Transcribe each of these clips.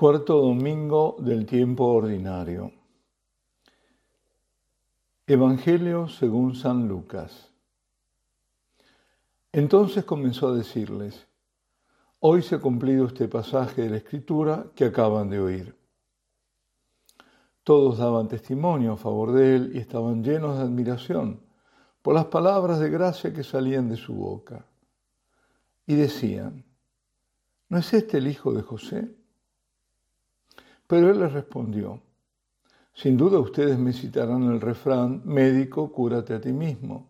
Cuarto domingo del tiempo ordinario. Evangelio según San Lucas. Entonces comenzó a decirles, hoy se ha cumplido este pasaje de la Escritura que acaban de oír. Todos daban testimonio a favor de él y estaban llenos de admiración por las palabras de gracia que salían de su boca. Y decían, ¿no es este el hijo de José? Pero él les respondió, sin duda ustedes me citarán el refrán, médico, cúrate a ti mismo.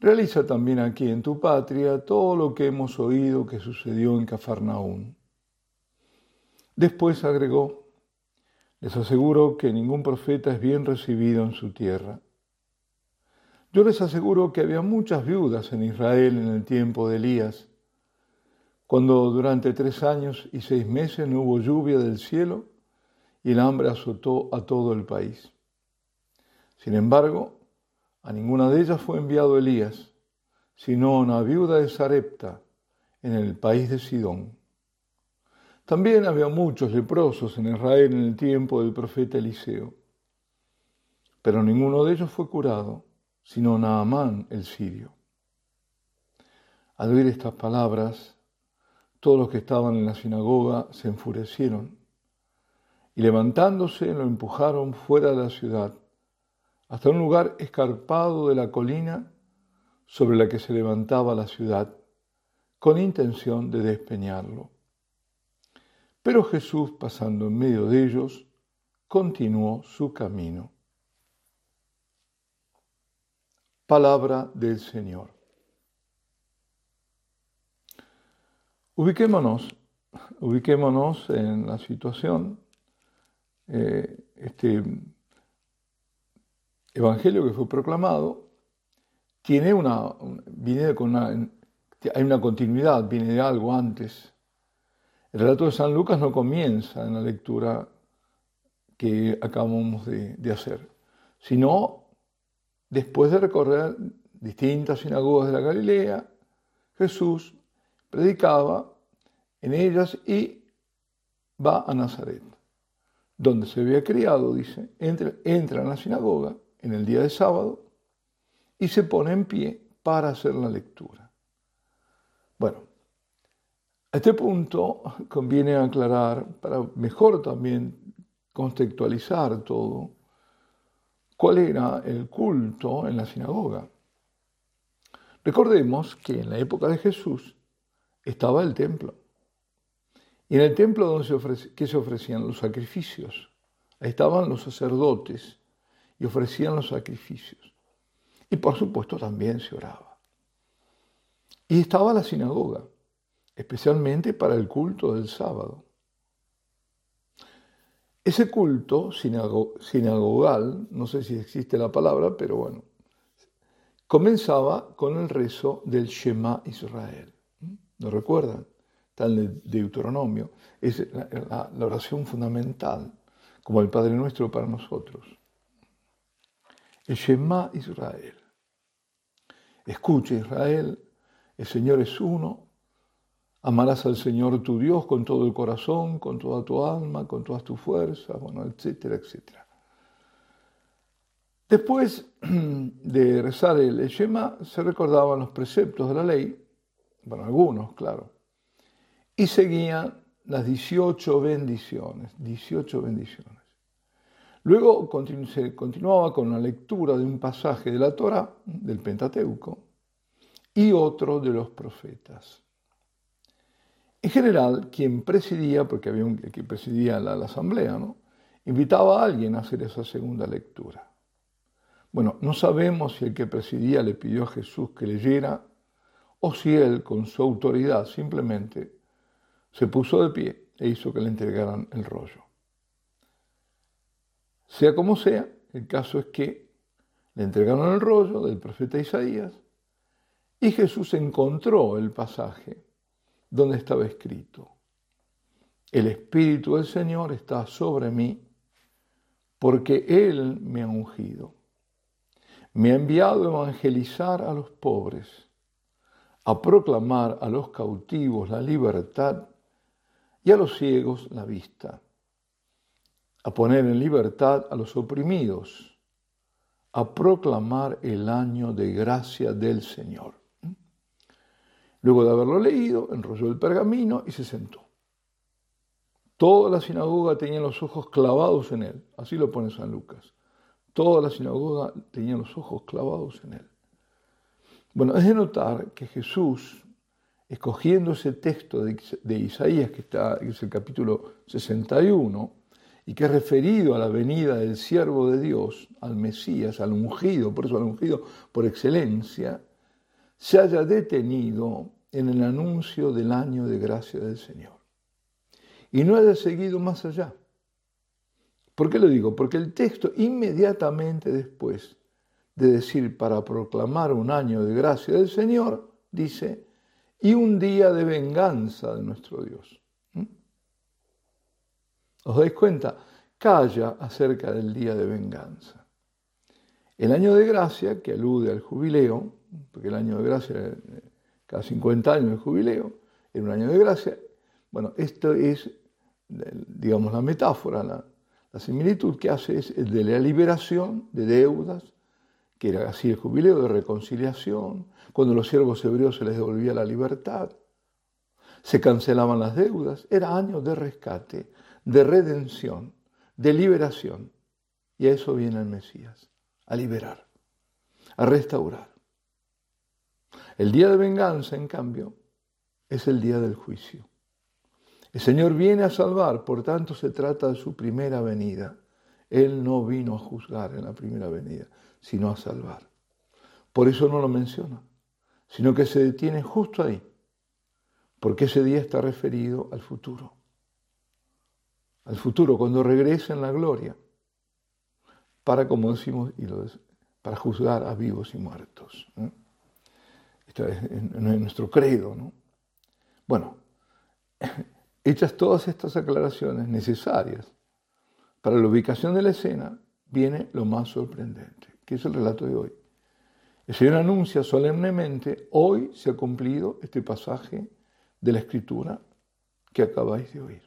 Realiza también aquí en tu patria todo lo que hemos oído que sucedió en Cafarnaún. Después agregó, les aseguro que ningún profeta es bien recibido en su tierra. Yo les aseguro que había muchas viudas en Israel en el tiempo de Elías cuando durante tres años y seis meses no hubo lluvia del cielo y el hambre azotó a todo el país. Sin embargo, a ninguna de ellas fue enviado Elías, sino a una viuda de Sarepta, en el país de Sidón. También había muchos leprosos en Israel en el tiempo del profeta Eliseo, pero ninguno de ellos fue curado, sino Naamán el sirio. Al oír estas palabras, todos los que estaban en la sinagoga se enfurecieron y levantándose lo empujaron fuera de la ciudad hasta un lugar escarpado de la colina sobre la que se levantaba la ciudad, con intención de despeñarlo. Pero Jesús, pasando en medio de ellos, continuó su camino. Palabra del Señor. Ubiquémonos, ubiquémonos en la situación. Eh, este evangelio que fue proclamado tiene una, viene con una, hay una continuidad, viene de algo antes. El relato de San Lucas no comienza en la lectura que acabamos de, de hacer, sino después de recorrer distintas sinagogas de la Galilea, Jesús predicaba en ellas y va a Nazaret, donde se había criado, dice, entra, entra en la sinagoga en el día de sábado y se pone en pie para hacer la lectura. Bueno, a este punto conviene aclarar, para mejor también contextualizar todo, cuál era el culto en la sinagoga. Recordemos que en la época de Jesús estaba el templo. Y en el templo donde se ¿qué se ofrecían los sacrificios. Ahí estaban los sacerdotes y ofrecían los sacrificios. Y por supuesto también se oraba. Y estaba la sinagoga, especialmente para el culto del sábado. Ese culto sinagogal, no sé si existe la palabra, pero bueno, comenzaba con el rezo del Shema Israel. ¿Lo recuerdan? En el Deuteronomio. Es la, oración fundamental, como el Padre Nuestro para nosotros. El Shema Israel. Escucha Israel, el Señor es uno. Amarás al Señor tu Dios con todo el corazón, con toda tu alma, con todas tus fuerzas, bueno, etcétera, etcétera. Después de rezar el Shema, se recordaban los preceptos de la ley bueno, algunos, claro, y seguían las 18 bendiciones, 18 bendiciones. Luego se continuaba con la lectura de un pasaje de la Torah, del Pentateuco, y otro de los profetas. En general, quien presidía, porque había un que presidía la, la asamblea, ¿no? invitaba a alguien a hacer esa segunda lectura. Bueno, no sabemos si el que presidía le pidió a Jesús que leyera o si él, con su autoridad, simplemente se puso de pie e hizo que le entregaran el rollo. Sea como sea, el caso es que le entregaron el rollo del profeta Isaías y Jesús encontró el pasaje donde estaba escrito, el Espíritu del Señor está sobre mí porque Él me ha ungido. Me ha enviado a evangelizar a los pobres a proclamar a los cautivos la libertad y a los ciegos la vista, a poner en libertad a los oprimidos, a proclamar el año de gracia del Señor. Luego de haberlo leído, enrolló el pergamino y se sentó. Toda la sinagoga tenía los ojos clavados en él, así lo pone San Lucas. Toda la sinagoga tenía los ojos clavados en él. Bueno, es de notar que Jesús escogiendo ese texto de, Isaías, que, está, es el capítulo 61, y que es referido a la venida del siervo de Dios, al Mesías, al ungido, por eso al ungido por excelencia, se haya detenido en el anuncio del año de gracia del Señor. Y no haya seguido más allá. ¿Por qué lo digo? Porque el texto inmediatamente después de decir para proclamar un año de gracia del Señor, dice, y un día de venganza de nuestro Dios. ¿Mm? ¿Os dais cuenta? Calla acerca del día de venganza. El año de gracia, que alude al jubileo, porque el año de gracia, cada 50 años el jubileo, era un año de gracia, bueno, esto es, digamos, la metáfora, la, la similitud que hace es de la liberación de deudas, era así el jubileo de reconciliación, cuando los siervos hebreos se les devolvía la libertad, se cancelaban las deudas, era año de rescate, de redención, de liberación. Y a eso viene el Mesías, a liberar, a restaurar. El día de venganza, en cambio, es el día del juicio. El Señor viene a salvar, por tanto se trata de su primera venida. Él no vino a juzgar en la primera venida, sino a salvar. Por eso no lo menciona, sino que se detiene justo ahí, porque ese día está referido al futuro, al futuro, cuando regrese en la gloria, para, como decimos, y lo para juzgar a vivos y muertos. Esto es nuestro credo. ¿no? Bueno, hechas todas estas aclaraciones necesarias para la ubicación de la escena, viene lo más sorprendente que es el relato de hoy. El Señor anuncia solemnemente, hoy se ha cumplido este pasaje de la Escritura que acabáis de oír.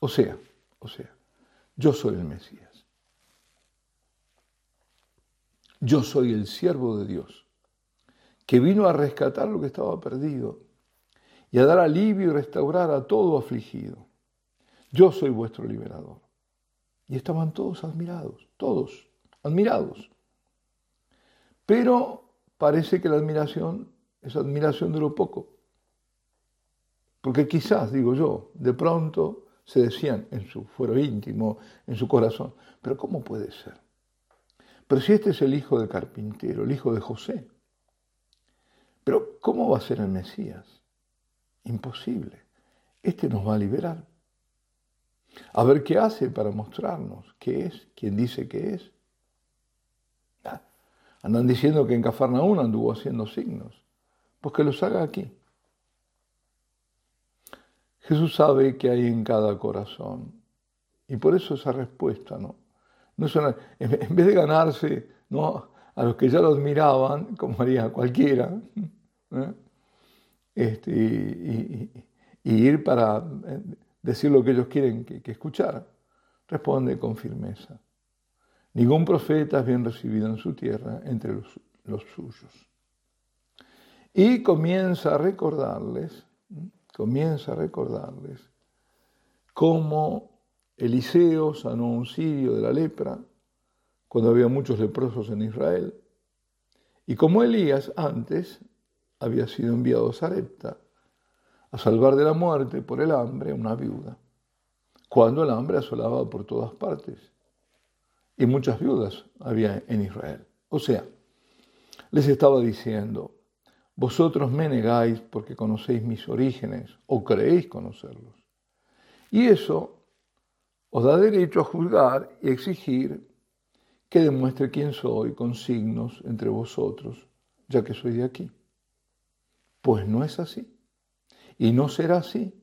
O sea, o sea, yo soy el Mesías. Yo soy el siervo de Dios, que vino a rescatar lo que estaba perdido y a dar alivio y restaurar a todo afligido. Yo soy vuestro liberador. Y estaban todos admirados, todos admirados. Pero parece que la admiración, esa admiración duró poco. Porque quizás, digo yo, de pronto se decían en su fuero íntimo, en su corazón, pero ¿cómo puede ser? Pero si este es el hijo del carpintero, el hijo de José, pero ¿cómo va a ser el Mesías? Imposible. Este nos va a liberar. A ver qué hace para mostrarnos qué es, quién dice que es. Andan diciendo que en Cafarnaún anduvo haciendo signos. Pues que los haga aquí. Jesús sabe que hay en cada corazón. Y por eso esa respuesta, ¿no? no en vez de ganarse a los que ya lo admiraban, como haría cualquiera, ¿eh? este, y, ir para eh, decir lo que ellos quieren que, que escuchar, responde con firmeza. Ningún profeta es bien recibido en su tierra entre los, suyos. Y comienza a recordarles, comienza a recordarles cómo Eliseo sanó un sirio de la lepra cuando había muchos leprosos en Israel, y como Elías antes había sido enviado a Sarepta a salvar de la muerte por el hambre a una viuda, cuando el hambre asolaba por todas partes y muchas viudas había en Israel. O sea, les estaba diciendo, vosotros me negáis porque conocéis mis orígenes o creéis conocerlos. Y eso os da derecho a juzgar y exigir que demuestre quién soy con signos entre vosotros, ya que soy de aquí. Pues no es así. Y no será así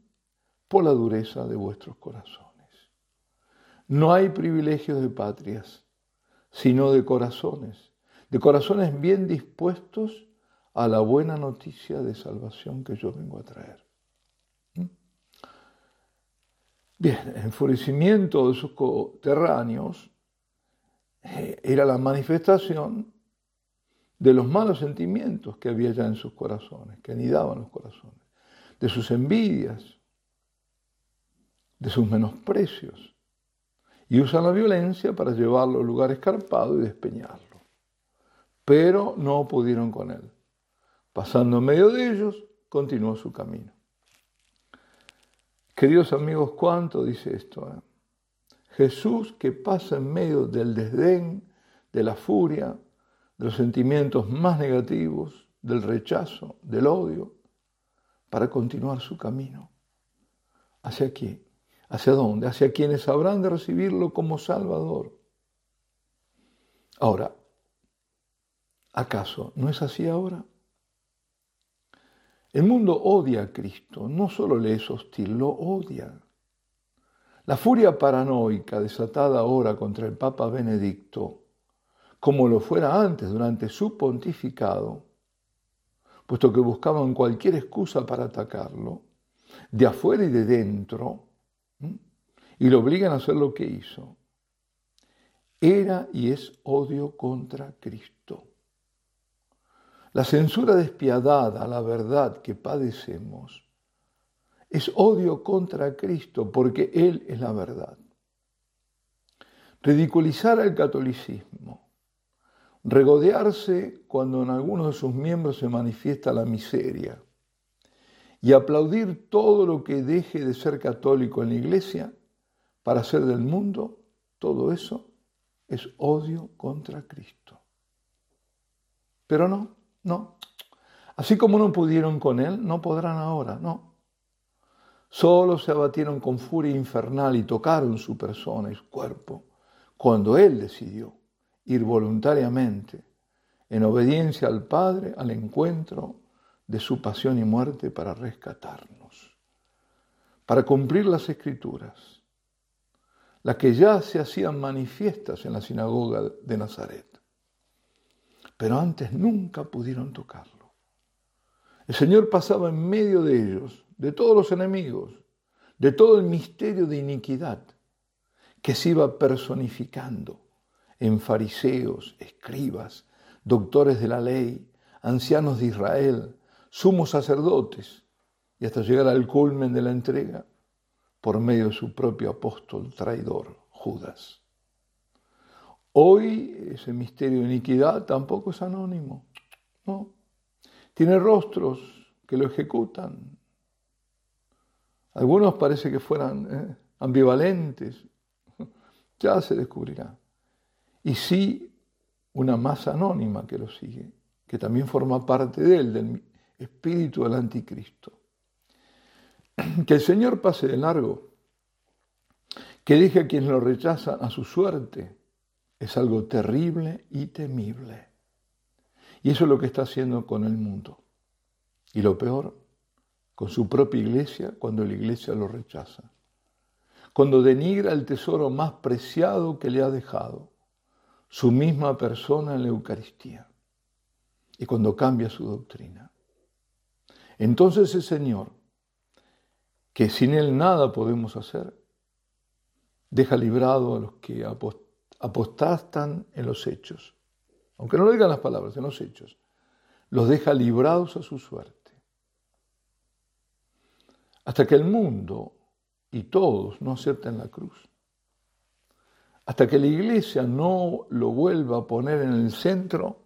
por la dureza de vuestros corazones. No hay privilegios de patrias, sino de corazones, de corazones bien dispuestos a la buena noticia de salvación que yo vengo a traer. ¿Mm? Bien, el enfurecimiento de sus coterráneos eh, era la manifestación de los malos sentimientos que había ya en sus corazones, que anidaban los corazones, de sus envidias, de sus menosprecios, y usan la violencia para llevarlo a un lugar escarpado y despeñarlo. Pero no pudieron con él. Pasando en medio de ellos, continuó su camino. Queridos amigos, ¿cuánto dice esto? Eh? Jesús que pasa en medio del desdén, de la furia, de los sentimientos más negativos, del rechazo, del odio, para continuar su camino. ¿Hacia quién? ¿Hacia dónde? Hacia quienes habrán de recibirlo como Salvador. Ahora, ¿acaso no es así ahora? El mundo odia a Cristo, no solo le es hostil, lo odia. La furia paranoica desatada ahora contra el Papa Benedicto, como lo fuera antes durante su pontificado, puesto que buscaban cualquier excusa para atacarlo, de afuera y de dentro, y lo obligan a hacer lo que hizo, era y es odio contra Cristo. La censura despiadada a la verdad que padecemos es odio contra Cristo porque Él es la verdad. Ridiculizar al catolicismo, regodearse cuando en algunos de sus miembros se manifiesta la miseria y aplaudir todo lo que deje de ser católico en la iglesia para hacer del mundo, todo eso es odio contra Cristo. Pero no, no. Así como no pudieron con Él, no podrán ahora, no. Solo se abatieron con furia infernal y tocaron su persona y su cuerpo cuando Él decidió ir voluntariamente, en obediencia al Padre, al encuentro de su pasión y muerte para rescatarnos, para cumplir las escrituras, las que ya se hacían manifiestas en la sinagoga de Nazaret pero antes nunca pudieron tocarlo. El Señor pasaba en medio de ellos, de todos los enemigos, de todo el misterio de iniquidad que se iba personificando en fariseos, escribas, doctores de la ley, ancianos de Israel, sumos sacerdotes, y hasta llegar al culmen de la entrega por medio de su propio apóstol traidor, Judas. Hoy ese misterio de iniquidad tampoco es anónimo, ¿no? Tiene rostros que lo ejecutan. Algunos parece que fueran eh, ambivalentes, ya se descubrirá. Y sí, una masa anónima que lo sigue, que también forma parte de él, del espíritu del anticristo. Que el Señor pase de largo, que deje a quienes lo rechazan a su suerte, es algo terrible y temible. Y eso es lo que está haciendo con el mundo. Y lo peor, con su propia iglesia cuando la iglesia lo rechaza. Cuando denigra el tesoro más preciado que le ha dejado, su misma persona en la Eucaristía. Y cuando cambia su doctrina. Entonces el Señor, que sin Él nada podemos hacer, deja librado a los que apostastan en los hechos, aunque no lo digan las palabras, en los hechos, los deja librados a su suerte. Hasta que el mundo y todos no acepten la cruz. Hasta que la iglesia no lo vuelva a poner en el centro,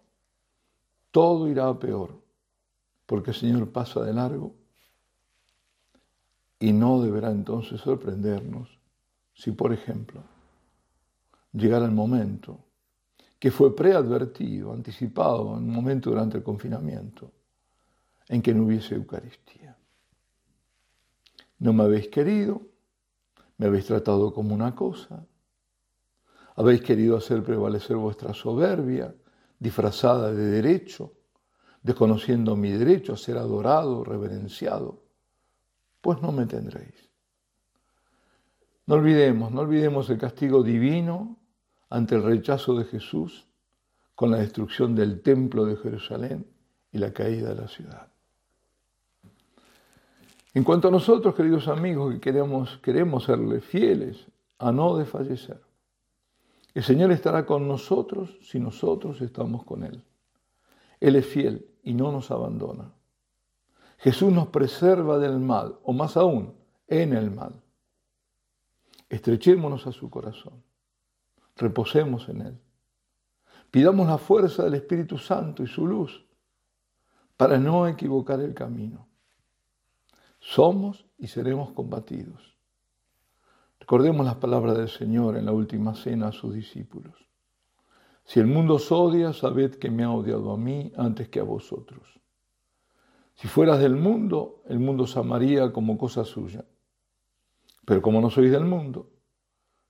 todo irá a peor, porque el Señor pasa de largo y no deberá entonces sorprendernos si, por ejemplo, llegar el momento, que fue preadvertido, anticipado en un momento durante el confinamiento, en que no hubiese Eucaristía. No me habéis querido, me habéis tratado como una cosa, habéis querido hacer prevalecer vuestra soberbia, disfrazada de derecho, desconociendo mi derecho a ser adorado, reverenciado, pues no me tendréis. No olvidemos, no olvidemos el castigo divino ante el rechazo de Jesús con la destrucción del templo de Jerusalén y la caída de la ciudad. En cuanto a nosotros, queridos amigos, que queremos, queremos serle fieles a no desfallecer, el Señor estará con nosotros si nosotros estamos con Él. Él es fiel y no nos abandona. Jesús nos preserva del mal, o más aún, en el mal. Estrechémonos a su corazón, reposemos en Él. Pidamos la fuerza del Espíritu Santo y su luz para no equivocar el camino. Somos y seremos combatidos. Recordemos las palabras del Señor en la última cena a sus discípulos. Si el mundo os odia, sabed que me ha odiado a mí antes que a vosotros. Si fueras del mundo, el mundo os amaría como cosa suya. Pero como no sois del mundo,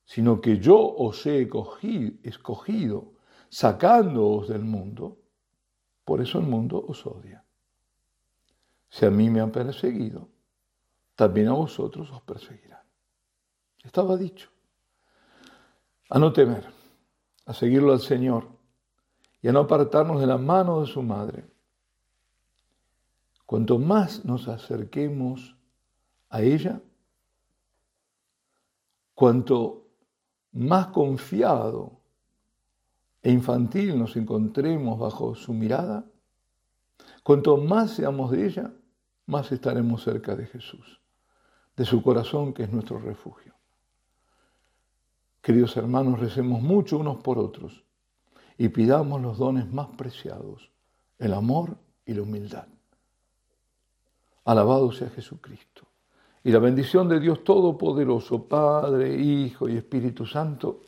sino que yo os he escogido, sacándoos del mundo, por eso el mundo os odia. Si a mí me han perseguido, también a vosotros os perseguirán. Estaba dicho. A no temer, a seguirlo al Señor y a no apartarnos de la mano de su madre. Cuanto más nos acerquemos a ella, cuanto más confiado e infantil nos encontremos bajo su mirada, cuanto más seamos de ella, más estaremos cerca de Jesús, de su corazón que es nuestro refugio. Queridos hermanos, recemos mucho unos por otros y pidamos los dones más preciados, el amor y la humildad. Alabado sea Jesucristo. Y la bendición de Dios Todopoderoso, Padre, Hijo y Espíritu Santo,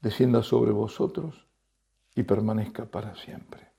descienda sobre vosotros y permanezca para siempre.